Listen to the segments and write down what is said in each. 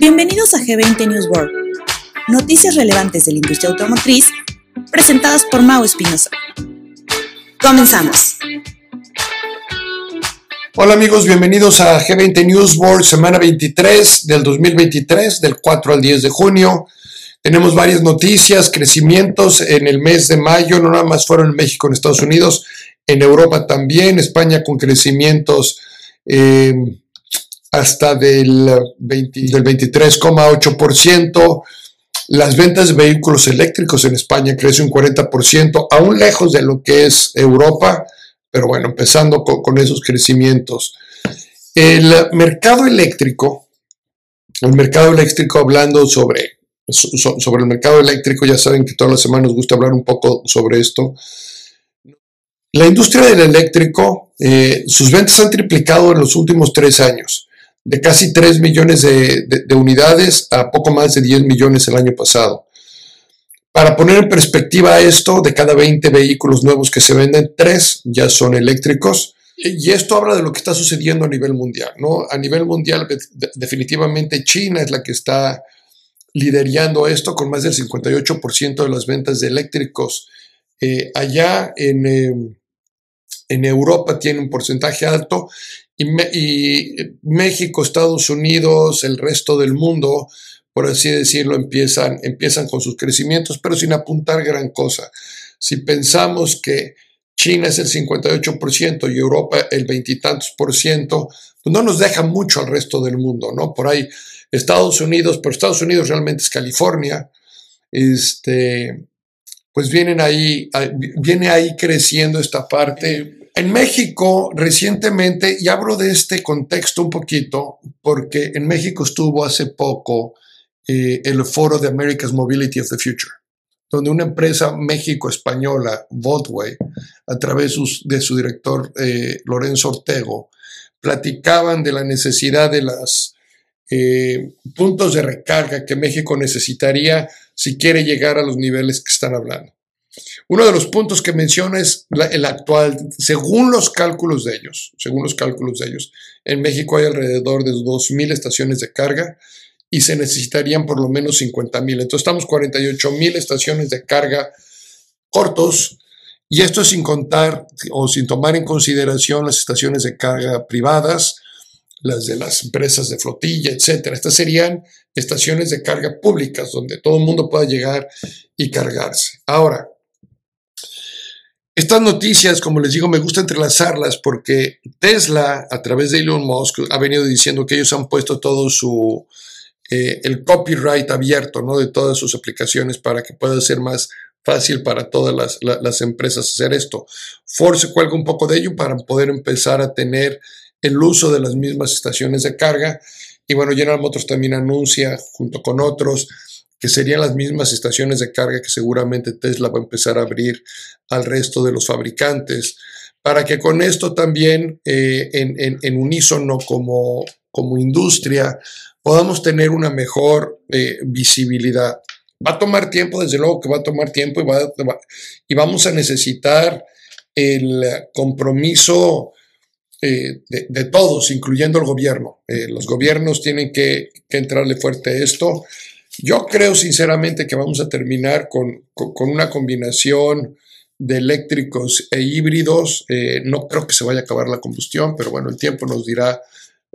Bienvenidos a G20 News World, noticias relevantes de la industria automotriz presentadas por Mau Espinosa. Comenzamos. Hola amigos, bienvenidos a G20 News World, semana 23 del 2023, del 4 al 10 de junio. Tenemos varias noticias, crecimientos en el mes de mayo, no nada más fueron en México, en Estados Unidos, en Europa también, España con crecimientos eh, hasta del, del 23,8%. Las ventas de vehículos eléctricos en España crecen un 40%, aún lejos de lo que es Europa, pero bueno, empezando con, esos crecimientos. El mercado eléctrico, el mercado eléctrico hablando sobre, sobre el mercado eléctrico, ya saben que todas las semanas nos gusta hablar un poco sobre esto. La industria del eléctrico, eh, sus ventas han triplicado en los últimos tres años de casi 3 millones de, unidades a poco más de 10 millones el año pasado. Para poner en perspectiva esto, de cada 20 vehículos nuevos que se venden, 3 ya son eléctricos. Y esto habla de lo que está sucediendo a nivel mundial. ¿no? A nivel mundial, definitivamente China es la que está liderando esto con más del 58% de las ventas de eléctricos. Eh, allá en, eh, en Europa tiene un porcentaje alto y, México, Estados Unidos, el resto del mundo, por así decirlo, empiezan, empiezan con sus crecimientos, pero sin apuntar gran cosa. Si pensamos que China es el 58% y Europa el veintitantos por ciento, pues no nos deja mucho al resto del mundo, ¿no? Por ahí Estados Unidos, pero Estados Unidos realmente es California, este, pues vienen ahí, viene ahí creciendo esta parte en México, recientemente, y hablo de este contexto un poquito, porque en México estuvo hace poco eh, el foro de America's Mobility of the Future, donde una empresa México-española, Voltway, a través de su director eh, Lorenzo Ortego, platicaban de la necesidad de los eh, puntos de recarga que México necesitaría si quiere llegar a los niveles que están hablando. Uno de los puntos que menciona es el actual, según los cálculos de ellos, según los cálculos de ellos, en México hay alrededor de 2.000 estaciones de carga y se necesitarían por lo menos 50.000. Entonces estamos 48.000 estaciones de carga cortos y esto es sin contar o sin tomar en consideración las estaciones de carga privadas, las de las empresas de flotilla, etcétera. Estas serían estaciones de carga públicas donde todo el mundo pueda llegar y cargarse. Ahora, estas noticias, como les digo, me gusta entrelazarlas porque Tesla, a través de Elon Musk, ha venido diciendo que ellos han puesto todo su, eh, el copyright abierto, ¿no? De todas sus aplicaciones para que pueda ser más fácil para todas las, las empresas hacer esto. Ford se cuelga un poco de ello para poder empezar a tener el uso de las mismas estaciones de carga. Y bueno, General Motors también anuncia, junto con otros, que serían las mismas estaciones de carga que seguramente Tesla va a empezar a abrir al resto de los fabricantes, para que con esto también eh, en, unísono como, como industria podamos tener una mejor eh, visibilidad. Va a tomar tiempo, desde luego que va a tomar tiempo y, va, y vamos a necesitar el compromiso eh, de, todos, incluyendo el gobierno. los gobiernos tienen que, que entrarle fuerte a esto. Yo creo sinceramente que vamos a terminar con, una combinación de eléctricos e híbridos. Eh, no creo que se vaya a acabar la combustión, pero bueno, el tiempo nos dirá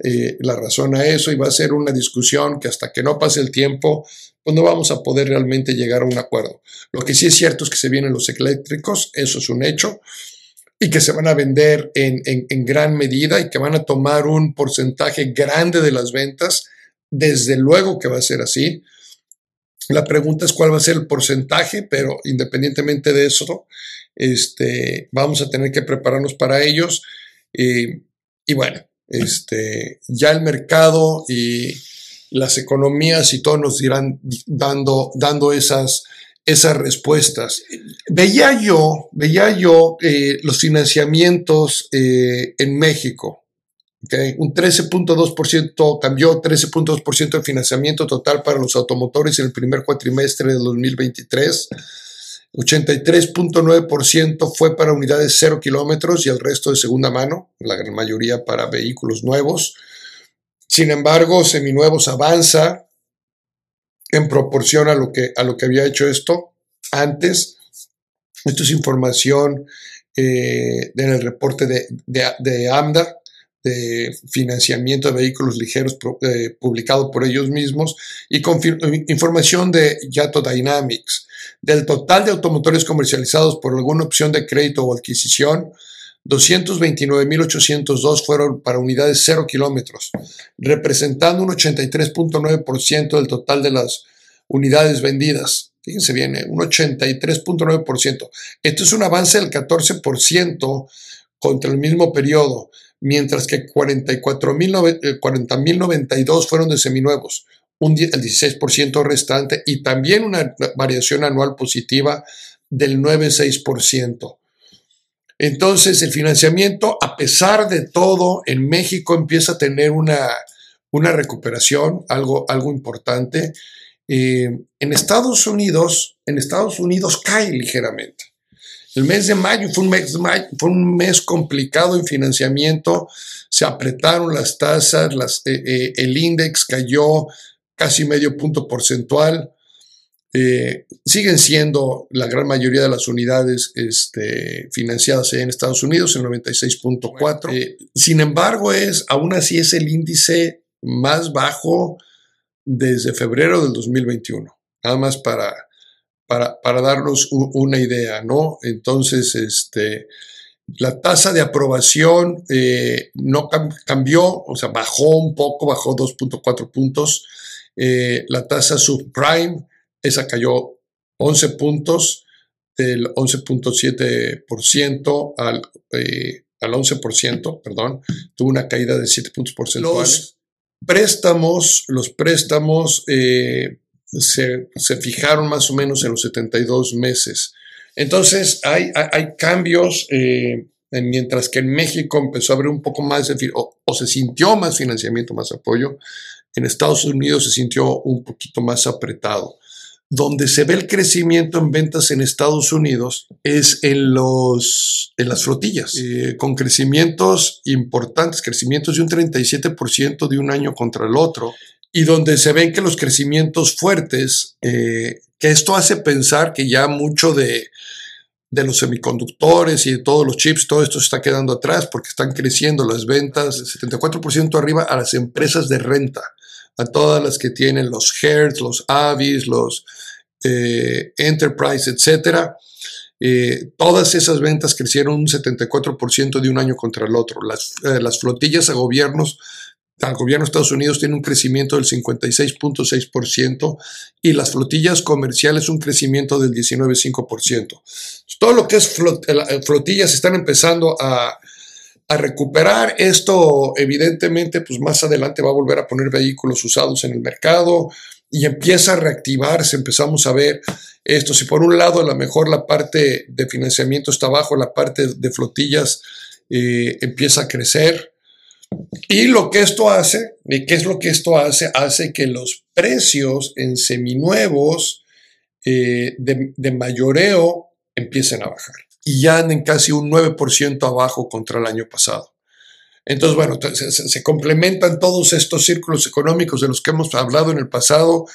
eh, la razón a eso y va a ser una discusión que hasta que no pase el tiempo, pues no vamos a poder realmente llegar a un acuerdo. Lo que sí es cierto es que se vienen los eléctricos, eso es un hecho, y que se van a vender en, en gran medida y que van a tomar un porcentaje grande de las ventas. Desde luego que va a ser así. La pregunta es cuál va a ser el porcentaje, pero independientemente de eso, este, vamos a tener que prepararnos para ellos. y bueno, este, ya el mercado y las economías y todo nos irán dando, dando esas, esas respuestas. Veía yo, veía yo eh, los financiamientos eh, en México. Un 13.2% cambió 13.2% de financiamiento total para los automotores en el primer cuatrimestre de 2023. 83.9% fue para unidades 0 kilómetros y el resto de segunda mano, la gran mayoría para vehículos nuevos. Sin embargo, Seminuevos avanza en proporción a lo que, a lo que había hecho esto antes. Esto es información eh, en el reporte de, de, AMDA, de financiamiento de vehículos ligeros eh, publicado por ellos mismos, y información de Yato Dynamics. Del total de automotores comercializados por alguna opción de crédito o adquisición, 229.802 fueron para unidades 0 kilómetros, representando un 83.9% del total de las unidades vendidas. Fíjense bien, ¿eh? un 83.9%. Esto es un avance del 14% contra el mismo periodo, mientras que 40.092 eh, fueron de seminuevos, un, el 16% restante y también una variación anual positiva del 9,6%. Entonces, el financiamiento, a pesar de todo, en México empieza a tener una, una recuperación, algo, algo importante. Eh, en Estados Unidos, en Estados Unidos cae ligeramente. El mes de mayo fue un mes, fue un mes complicado en financiamiento, se apretaron las tasas, las, eh, eh, el índice cayó casi medio punto porcentual. Eh, siguen siendo la gran mayoría de las unidades este, financiadas en Estados Unidos, el 96.4. Eh, sin embargo, es, aún así es el índice más bajo desde febrero del 2021. Nada más para, para, para darnos una idea, ¿no? Entonces, este, la tasa de aprobación eh, no cambió, o sea, bajó un poco, bajó 2.4 puntos. la tasa subprime esa cayó 11 puntos del 11.7% al, eh, al 11%, perdón, tuvo una caída de 7 puntos porcentuales. Los préstamos, los préstamos eh, se, fijaron más o menos en los 72 meses. Entonces, hay, hay, cambios, eh, mientras que en México empezó a haber un poco más, de, o, o se sintió más financiamiento, más apoyo, en Estados Unidos se sintió un poquito más apretado. Donde se ve el crecimiento en ventas en Estados Unidos es en, los, en las flotillas, eh, con crecimientos importantes, crecimientos de un 37% de un año contra el otro, y donde se ven que los crecimientos fuertes, eh, que esto hace pensar que ya mucho de, de los semiconductores y de todos los chips, todo esto se está quedando atrás porque están creciendo las ventas, 74% arriba a las empresas de renta a todas las que tienen los Hertz, los Avis, los eh, Enterprise, etcétera. Eh, todas esas ventas crecieron un 74% de un año contra el otro. Las, las flotillas a gobiernos, al gobierno de Estados Unidos tiene un crecimiento del 56.6% y las flotillas comerciales un crecimiento del 19.5%. Todo lo que es flotillas están empezando a, a recuperar. Esto evidentemente pues más adelante va a volver a poner vehículos usados en el mercado y empieza a reactivarse, empezamos a ver esto. Si por un lado a lo mejor la parte de financiamiento está abajo, la parte de flotillas eh, empieza a crecer. Y lo que esto hace, ¿y qué es lo que esto hace? Hace que los precios en seminuevos eh, de, de mayoreo empiecen a bajar y ya anden casi un 9% abajo contra el año pasado. Entonces, bueno, se, complementan todos estos círculos económicos de los que hemos hablado en el pasado,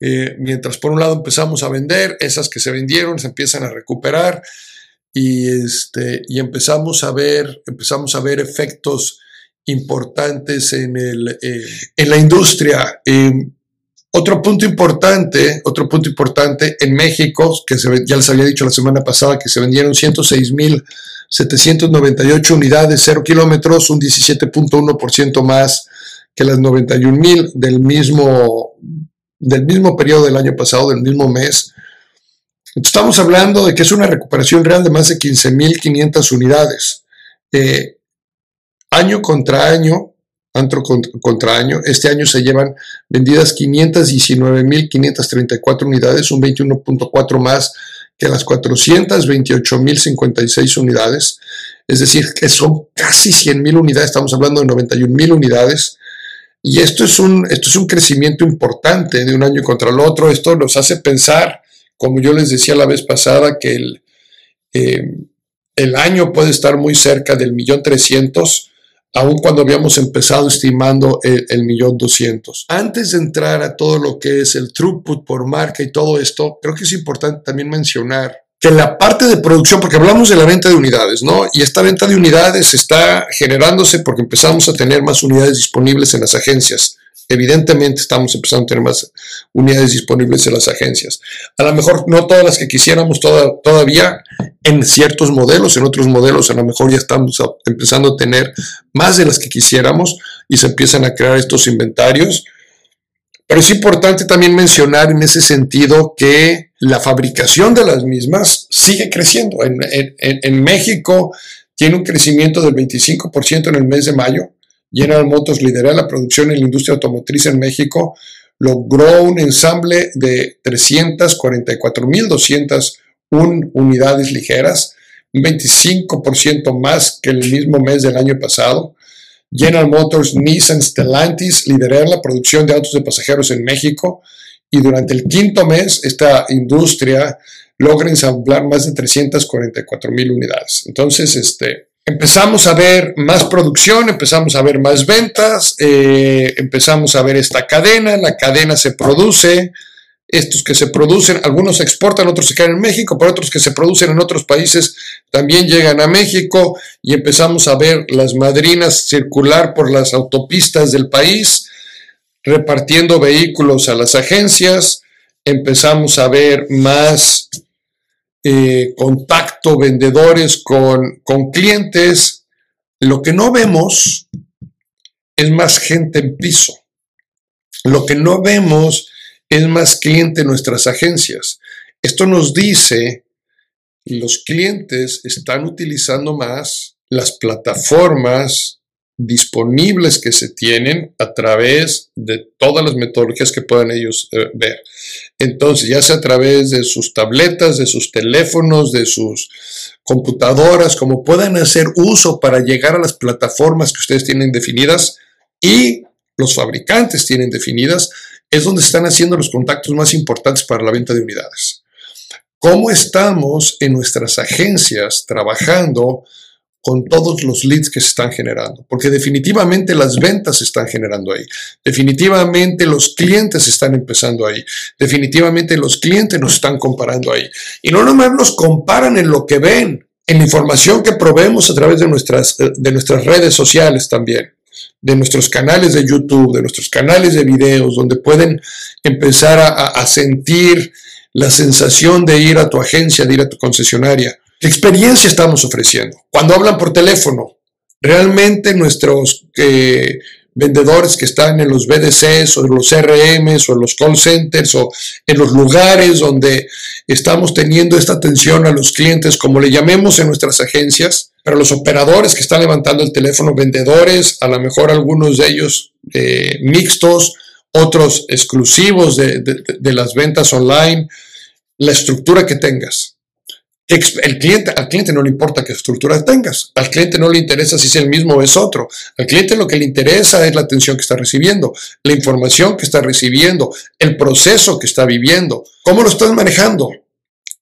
eh, mientras por un lado empezamos a vender, esas que se vendieron se empiezan a recuperar y, este, y empezamos, a ver, empezamos a ver efectos importantes en, el, eh, en la industria. Otro punto importante, otro punto importante en México, que ya les había dicho la semana pasada que se vendieron 106.798 unidades, 0 kilómetros, un 17.1% más que las 91.000 del mismo, del mismo periodo del año pasado, del mismo mes. estamos hablando de que es una recuperación real de más de 15.500 unidades. Eh, año contra año, antro contra año. Este año se llevan vendidas 519.534 unidades, un 21.4 más que las 428.056 unidades. Es decir, que son casi 100.000 unidades, estamos hablando de 91.000 unidades. Y esto es, un, esto es un crecimiento importante de un año contra el otro. Esto nos hace pensar, como yo les decía la vez pasada, que el, eh, el año puede estar muy cerca del millón trescientos aun cuando habíamos empezado estimando el, millón doscientos. Antes de entrar a todo lo que es el throughput por marca y todo esto, creo que es importante también mencionar que la parte de producción, porque hablamos de la venta de unidades, ¿no? Y esta venta de unidades está generándose porque empezamos a tener más unidades disponibles en las agencias. Evidentemente estamos empezando a tener más unidades disponibles en las agencias. A lo mejor no todas las que quisiéramos todavía en ciertos modelos, en otros modelos a lo mejor ya estamos empezando a tener más de las que quisiéramos y se empiezan a crear estos inventarios. Pero es importante también mencionar en ese sentido que la fabricación de las mismas sigue creciendo. En, en México tiene un crecimiento del 25% en el mes de mayo General Motors lidera la producción en la industria automotriz en México, logró un ensamble de 344.201 unidades ligeras, un 25% más que el mismo mes del año pasado. General Motors, Nissan, Stellantis lideraron la producción de autos de pasajeros en México y durante el quinto mes esta industria logra ensamblar más de 344.000 unidades. Entonces, este, empezamos a ver más producción, empezamos a ver más ventas, eh, empezamos a ver esta cadena, la cadena se produce, estos que se producen, algunos se exportan, otros se quedan en México, pero otros que se producen en otros países también llegan a México y empezamos a ver las madrinas circular por las autopistas del país, repartiendo vehículos a las agencias, empezamos a ver más eh, vendedores con, con clientes. Lo que no vemos es más gente en piso. Lo que no vemos es más cliente en nuestras agencias. Esto nos dice que los clientes están utilizando más las plataformas disponibles que se tienen a través de todas las metodologías que puedan ellos eh, ver. Entonces, ya sea a través de sus tabletas, de sus teléfonos, de sus computadoras, como puedan hacer uso para llegar a las plataformas que ustedes tienen definidas y los fabricantes tienen definidas, es donde están haciendo los contactos más importantes para la venta de unidades. ¿Cómo estamos en nuestras agencias trabajando con todos los leads que se están generando, porque definitivamente las ventas se están generando ahí, definitivamente los clientes están empezando ahí, definitivamente los clientes nos están comparando ahí. Y no nomás nos comparan en lo que ven, en la información que proveemos a través de nuestras, eh, de nuestras redes sociales también, de nuestros canales de YouTube, de nuestros canales de videos, donde pueden empezar a, sentir la sensación de ir a tu agencia, de ir a tu concesionaria ¿Qué experiencia estamos ofreciendo? Cuando hablan por teléfono, realmente nuestros eh, vendedores que están en los BDCs o en los CRMs o en los call centers o en los lugares donde estamos teniendo esta atención a los clientes, como le llamemos en nuestras agencias, pero los operadores que están levantando el teléfono, vendedores, a lo mejor algunos de ellos eh, mixtos, otros exclusivos de las ventas online, la estructura que tengas el cliente, al cliente no le importa qué estructura tengas, al cliente no le interesa si es el mismo o es otro, al cliente lo que le interesa es la atención que está recibiendo, la información que está recibiendo, el proceso que está viviendo, cómo lo estás manejando,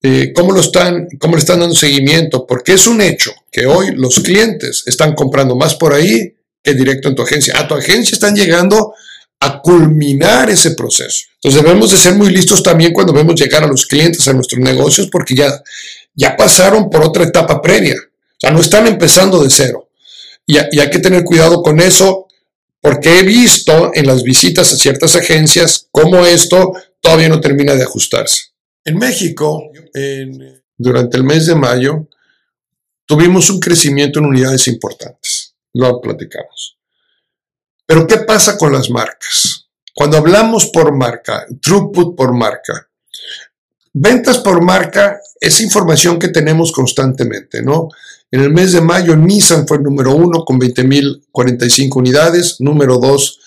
eh, cómo, lo están, cómo le están dando seguimiento, porque es un hecho que hoy los clientes están comprando más por ahí que directo en tu agencia. A tu agencia están llegando a culminar ese proceso. Entonces debemos de ser muy listos también cuando vemos llegar a los clientes a nuestros negocios porque ya ya pasaron por otra etapa previa. O sea, no están empezando de cero. Y, hay que tener cuidado con eso porque he visto en las visitas a ciertas agencias cómo esto todavía no termina de ajustarse. En México, durante el mes de mayo, tuvimos un crecimiento en unidades importantes. Lo platicamos. Pero ¿qué pasa con las marcas? Cuando hablamos por marca, throughput por marca, Ventas por marca es información que tenemos constantemente, ¿no? En el mes de mayo, Nissan fue el número uno con 20.045 unidades, número dos,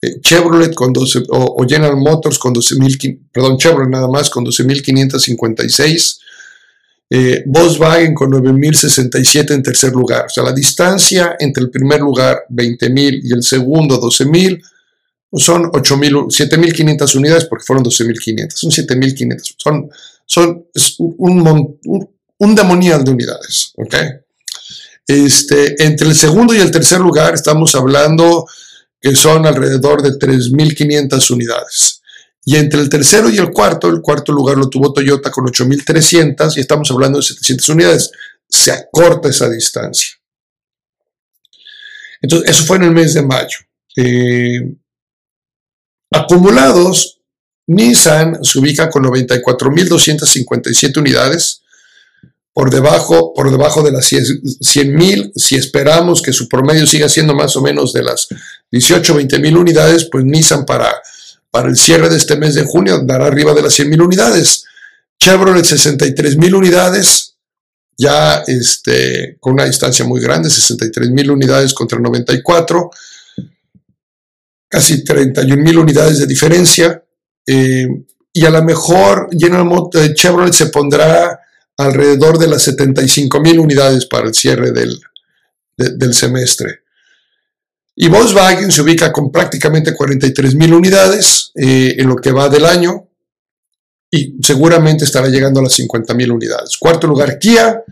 eh, Chevrolet con 12, o, General Motors con 12.000, perdón, Chevrolet nada más con 12.556, eh, Volkswagen con 9.067 en tercer lugar. O sea, la distancia entre el primer lugar, 20.000, y el segundo, 12.000, son 7.500 unidades porque fueron 12.500, son 7.500, son, son un, un, un, demonial de unidades, ¿ok? Este, entre el segundo y el tercer lugar estamos hablando que son alrededor de 3.500 unidades. Y entre el tercero y el cuarto, el cuarto lugar lo tuvo Toyota con 8.300 y estamos hablando de 700 unidades. Se acorta esa distancia. Entonces, eso fue en el mes de mayo. Eh, acumulados, Nissan se ubica con 94.257 unidades, por debajo, por debajo de las 100.000. Si esperamos que su promedio siga siendo más o menos de las 18, 20 mil unidades, pues Nissan para, para el cierre de este mes de junio dará arriba de las 100 mil unidades. Chevrolet 63 mil unidades, ya este, con una distancia muy grande, 63 mil unidades contra 94, casi 31 mil unidades de diferencia. Eh, y a lo mejor Motors, Chevrolet se pondrá alrededor de las 75 mil unidades para el cierre del, del semestre. Y Volkswagen se ubica con prácticamente 43 mil unidades eh, en lo que va del año y seguramente estará llegando a las 50 mil unidades. Cuarto lugar Kia,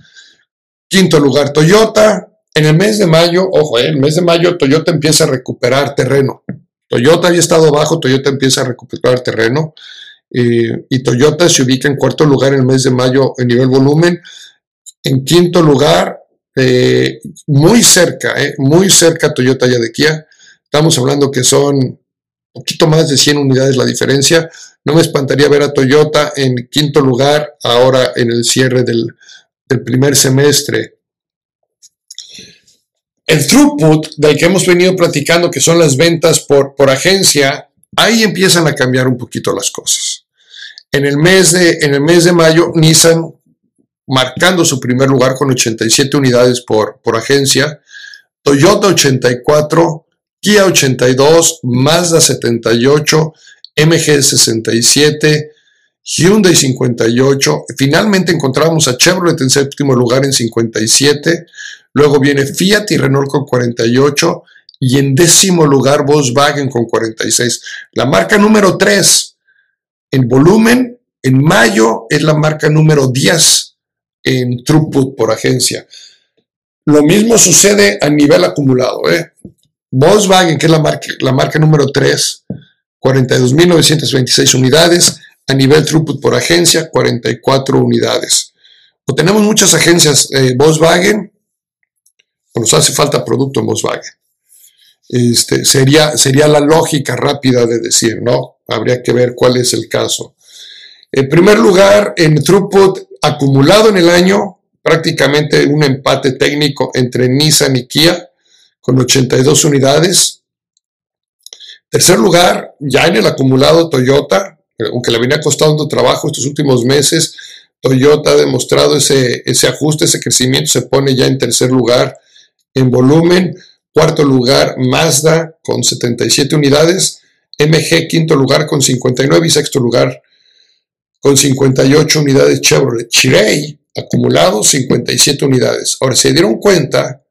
quinto lugar Toyota. En el mes de mayo, ojo, en eh, el mes de mayo Toyota empieza a recuperar terreno. Toyota había estado bajo, Toyota empieza a recuperar terreno eh, y Toyota se ubica en cuarto lugar en el mes de mayo en nivel volumen. En quinto lugar, eh, muy cerca, eh, muy cerca Toyota ya de Kia. Estamos hablando que son un poquito más de 100 unidades la diferencia. No me espantaría ver a Toyota en quinto lugar ahora en el cierre del, primer semestre. El throughput del que hemos venido platicando, que son las ventas por, por agencia, ahí empiezan a cambiar un poquito las cosas. En el mes de, en el mes de mayo, Nissan marcando su primer lugar con 87 unidades por, por agencia, Toyota 84, Kia 82, Mazda 78, MG 67, Hyundai 58, finalmente encontramos a Chevrolet en séptimo lugar en 57, luego viene Fiat y Renault con 48 y en décimo lugar Volkswagen con 46. La marca número 3 en volumen en mayo es la marca número 10 en throughput por agencia. Lo mismo sucede a nivel acumulado. ¿eh? Volkswagen, que es la marca, número 3, 42.926 unidades. A nivel throughput por agencia, 44 unidades. O tenemos muchas agencias eh, Volkswagen, o nos hace falta producto en Volkswagen. Este, sería, sería la lógica rápida de decir, ¿no? Habría que ver cuál es el caso. En primer lugar, en throughput acumulado en el año, prácticamente un empate técnico entre Nissan y Kia, con 82 unidades. Tercer lugar, ya en el acumulado Toyota, aunque le venía costando trabajo estos últimos meses, Toyota ha demostrado ese, ese ajuste, ese crecimiento, se pone ya en tercer lugar en volumen. Cuarto lugar, Mazda con 77 unidades. MG quinto lugar con 59 y sexto lugar con 58 unidades Chevrolet. Chirey, acumulado 57 unidades. Ahora, se dieron cuenta,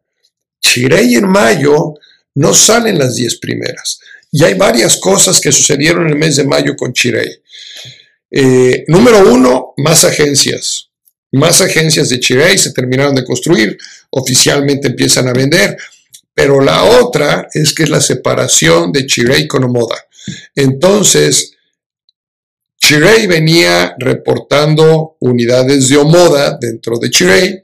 Chirey en mayo no salen las 10 primeras. Y hay varias cosas que sucedieron en el mes de mayo con Chirey. Eh, número uno, más agencias. Más agencias de Chirey se terminaron de construir, oficialmente empiezan a vender. Pero la otra es que es la separación de Chirey con Omoda. Entonces, Chirey venía reportando unidades de Omoda dentro de Chirey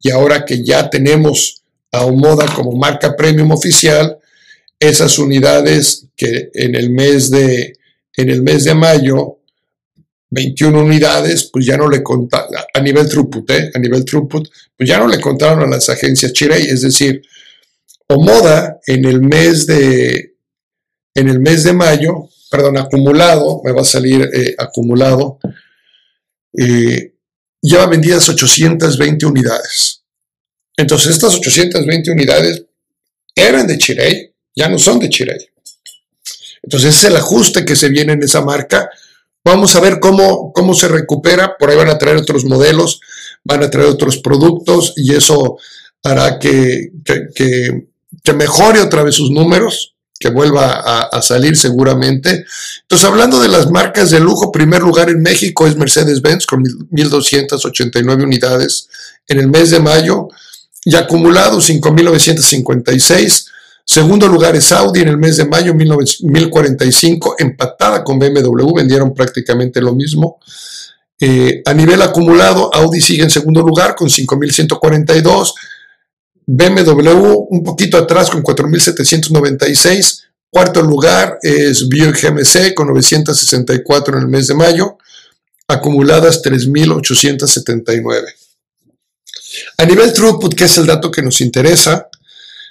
y ahora que ya tenemos a Omoda como marca premium oficial, esas unidades que en el mes de, en el mes de mayo, 21 unidades, pues ya no le contaron, a nivel throughput, ¿eh? a nivel throughput, pues ya no le contaron a las agencias Chirey, es decir, Omoda en el mes de, en el mes de mayo perdón, acumulado, me va a salir eh, acumulado, eh, lleva vendidas 820 unidades. Entonces, estas 820 unidades eran de Chirey, ya no son de Chirey. Entonces, es el ajuste que se viene en esa marca. Vamos a ver cómo, cómo se recupera. Por ahí van a traer otros modelos, van a traer otros productos y eso hará que, que mejore otra vez sus números que vuelva a, salir seguramente. Entonces, hablando de las marcas de lujo, primer lugar en México es Mercedes-Benz con 1.289 unidades en el mes de mayo. Y acumulado 5.956. Segundo lugar es Audi en el mes de mayo 1045, empatada con BMW, vendieron prácticamente lo mismo. Eh, a nivel acumulado, Audi sigue en segundo lugar con 5.142, BMW un poquito atrás con 4.796, cuarto lugar es Buick GMC con 964 en el mes de mayo, acumuladas 3.879. A nivel throughput, que es el dato que nos interesa,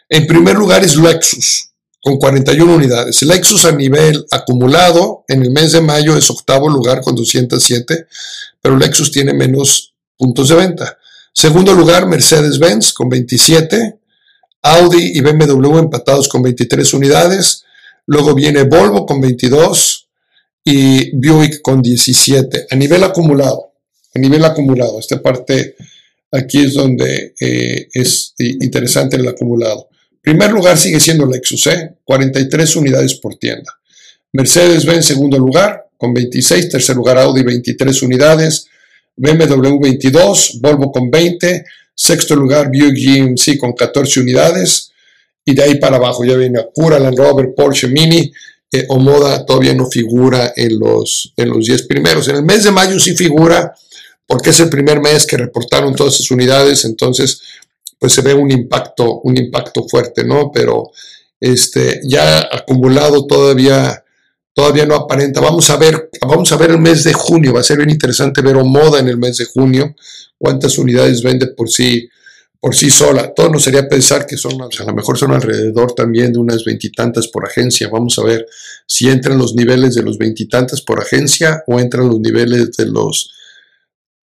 en primer lugar es Lexus, con 41 unidades. Lexus a nivel acumulado en el mes de mayo es octavo lugar con 207, pero Lexus tiene menos puntos de venta. Segundo lugar, Mercedes-Benz con 27, Audi y BMW empatados con 23 unidades. Luego viene Volvo con 22 y Buick con 17. A nivel acumulado, a nivel acumulado, esta parte aquí es donde eh, es interesante el acumulado. Primer lugar sigue siendo Lexus, ¿eh? 43 unidades por tienda. Mercedes-Benz segundo lugar con 26, tercer lugar Audi 23 unidades, BMW 22, Volvo con 20, sexto lugar Buick GMC con 14 unidades y de ahí para abajo ya viene Acura, Land Rover, Porsche Mini, eh, Omoda todavía no figura en los, en los 10 primeros. En el mes de mayo sí figura porque es el primer mes que reportaron todas esas unidades, entonces pues se ve un impacto, un impacto fuerte, ¿no? Pero este, ya acumulado todavía, todavía no aparenta. Vamos a ver, vamos a ver el mes de junio, va a ser bien interesante ver moda en el mes de junio, cuántas unidades vende por sí, por sí sola. Todo nos sería pensar que son, a lo mejor son alrededor también de unas veintitantas por agencia. Vamos a ver si entran los niveles de los veintitantas por agencia o entran los niveles de los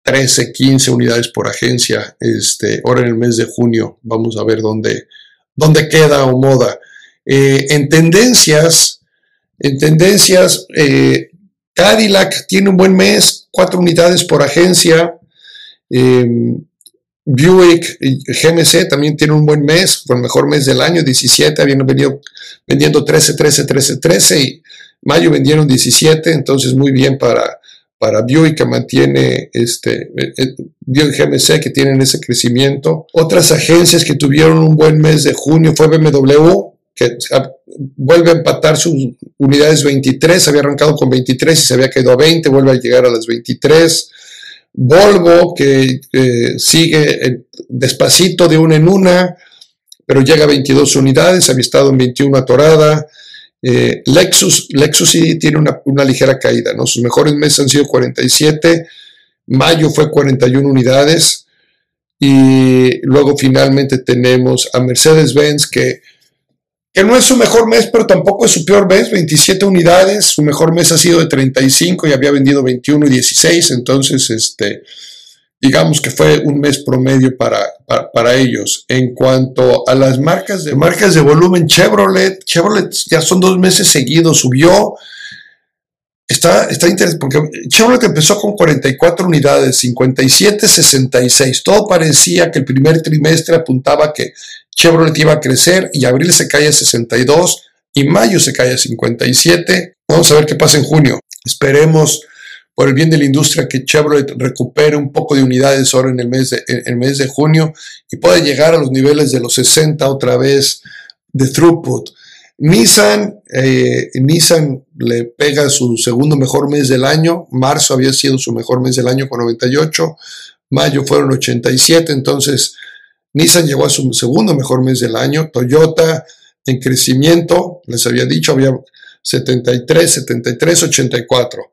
13, 15 unidades por agencia. Este, ahora en el mes de junio vamos a ver dónde, dónde queda o moda. Eh, en tendencias, en tendencias, eh, Cadillac tiene un buen mes, cuatro unidades por agencia. Em, Buick GMC también tiene un buen mes, fue el mejor mes del año, 17, habían venido vendiendo 13, 13, 13, 13 y mayo vendieron 17, entonces muy bien para, para Buick que mantiene este eh, eh, Buick GMC que tienen ese crecimiento. Otras agencias que tuvieron un buen mes de junio fue BMW que vuelve a empatar sus unidades 23, había arrancado con 23 y se había caído a 20, vuelve a llegar a las 23. Volvo que sigue despacito de una en una, pero llega a 22 unidades, había estado en 21 atorada. Eh, Lexus, Lexus sí tiene una, ligera caída, ¿no? Sus mejores meses han sido 47, mayo fue 41 unidades y luego finalmente tenemos a Mercedes-Benz que, que no es su mejor mes, pero tampoco es su peor mes, 27 unidades, su mejor mes ha sido de 35 y había vendido 21 y 16, entonces este, digamos que fue un mes promedio para, para, ellos. En cuanto a las marcas de, marcas de volumen, Chevrolet, Chevrolet ya son dos meses seguidos, subió. Está, está interesante porque Chevrolet empezó con 44 unidades, 57, 66. Todo parecía que el primer trimestre apuntaba que Chevrolet iba a crecer y abril se cae a 62 y mayo se cae a 57. Vamos a ver qué pasa en junio. Esperemos por el bien de la industria que Chevrolet recupere un poco de unidades ahora en el mes de, el mes de junio y pueda llegar a los niveles de los 60 otra vez de throughput. Nissan, eh, Nissan le pega su segundo mejor mes del año, marzo había sido su mejor mes del año con 98, mayo fueron 87, entonces Nissan llegó a su segundo mejor mes del año, Toyota en crecimiento, les había dicho, había 73, 73, 84.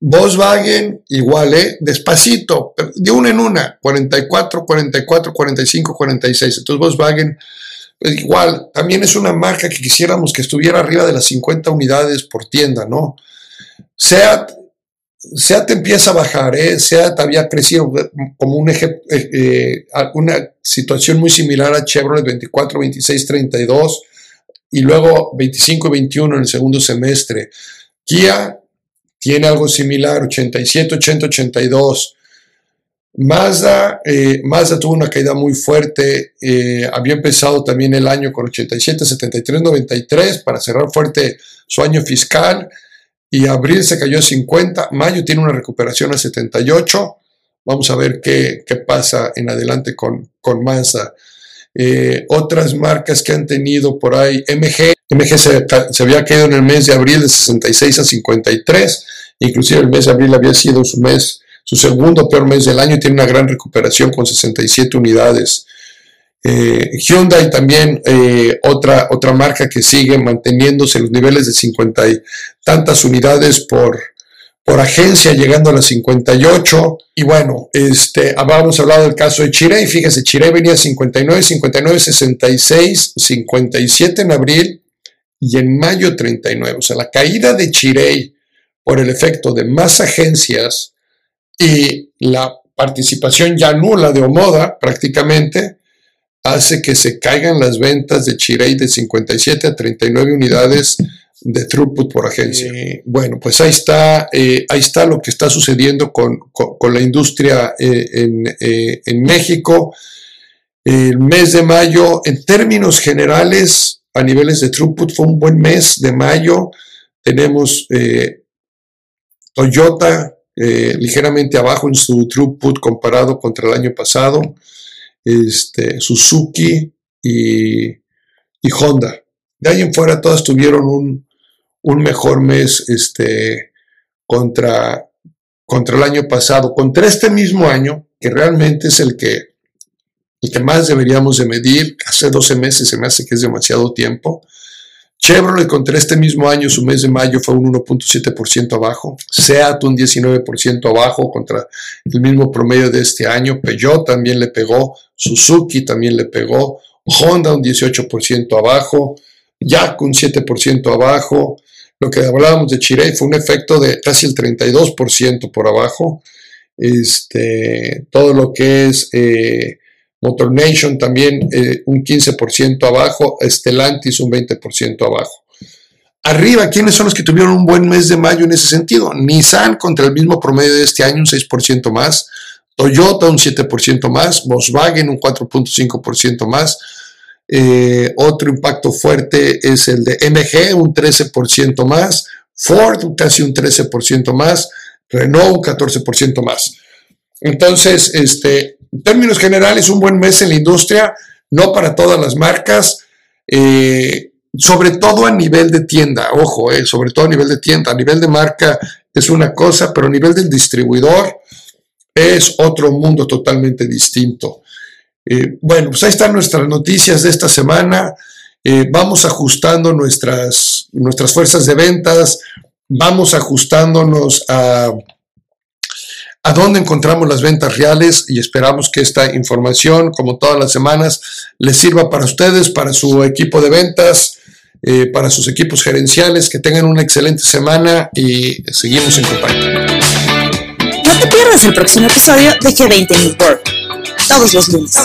Volkswagen, igual, ¿eh? Despacito, de una en una, 44, 44, 45, 46. Entonces Volkswagen, pues igual, también es una marca que quisiéramos que estuviera arriba de las 50 unidades por tienda, ¿no? SEAT, SEAT empieza a bajar, ¿eh? Había crecido como un eh, eh, una situación muy similar a Chevrolet 24, 26, 32 y luego 25 y 21 en el segundo semestre. Kia tiene algo similar, 87, 80, 82. Mazda, eh, Mazda tuvo una caída muy fuerte, eh, había empezado también el año con 87, 73, 93 para cerrar fuerte su año fiscal y abril se cayó a 50, mayo tiene una recuperación a 78, vamos a ver qué, qué pasa en adelante con, con. Eh, otras marcas que han tenido por ahí, MG, MG se, había caído en el mes de abril de 66 a 53, inclusive el mes de abril había sido su mes, su segundo peor mes del año tiene una gran recuperación con 67 unidades. Eh, Hyundai también, eh, otra, otra marca que sigue manteniéndose en los niveles de 50 y tantas unidades por, por agencia, llegando a las 58. Y bueno, este, habíamos hablado del caso de Chirey. Fíjese, Chirey venía 59, 59, 66, 57 en abril y en mayo 39. O sea, la caída de Chirey por el efecto de más agencias y la participación ya nula de Omoda prácticamente, hace que se caigan las ventas de Chirey de 57 a 39 unidades de throughput por agencia. Eh, bueno, pues ahí está, eh, ahí está lo que está sucediendo con, la industria eh, en, en, México. El mes de mayo, en términos generales, a niveles de throughput, fue un buen mes de mayo. Tenemos Toyota ligeramente abajo en su throughput comparado contra el año pasado este, Suzuki y, Honda. De ahí en fuera todas tuvieron un, mejor mes este, contra, contra el año pasado, contra este mismo año, que realmente es el que, el que más deberíamos de medir. Hace 12 meses se me hace que es demasiado tiempo. Chevrolet contra este mismo año, su mes de mayo fue un 1.7% abajo. Seat un 19% abajo contra el mismo promedio de este año. Peugeot también le pegó. Suzuki también le pegó. Honda un 18% abajo. Yak un 7% abajo. Lo que hablábamos de Chirey fue un efecto de casi el 32% por abajo. Este, todo lo que es eh, Motor Nation también eh, un 15% abajo, Stellantis un 20% abajo. Arriba, ¿quiénes son los que tuvieron un buen mes de mayo en ese sentido? Nissan contra el mismo promedio de este año, un 6% más. Toyota un 7% más. Volkswagen un 4.5% más. Eh, otro impacto fuerte es el de MG, un 13% más. Ford casi un 13% más. Renault un 14% más. Entonces, este, en términos generales, un buen mes en la industria, no para todas las marcas, eh, sobre todo a nivel de tienda, ojo, eh, sobre todo a nivel de tienda, a nivel de marca es una cosa, pero a nivel del distribuidor es otro mundo totalmente distinto. Eh, bueno, pues ahí están nuestras noticias de esta semana. vamos ajustando nuestras, nuestras fuerzas de ventas, vamos ajustándonos a a dónde encontramos las ventas reales y esperamos que esta información, como todas las semanas, les sirva para ustedes, para su equipo de ventas, eh, para sus equipos gerenciales, que tengan una excelente semana y seguimos en contacto. No te pierdas el próximo episodio de G20 Network, todos los lunes.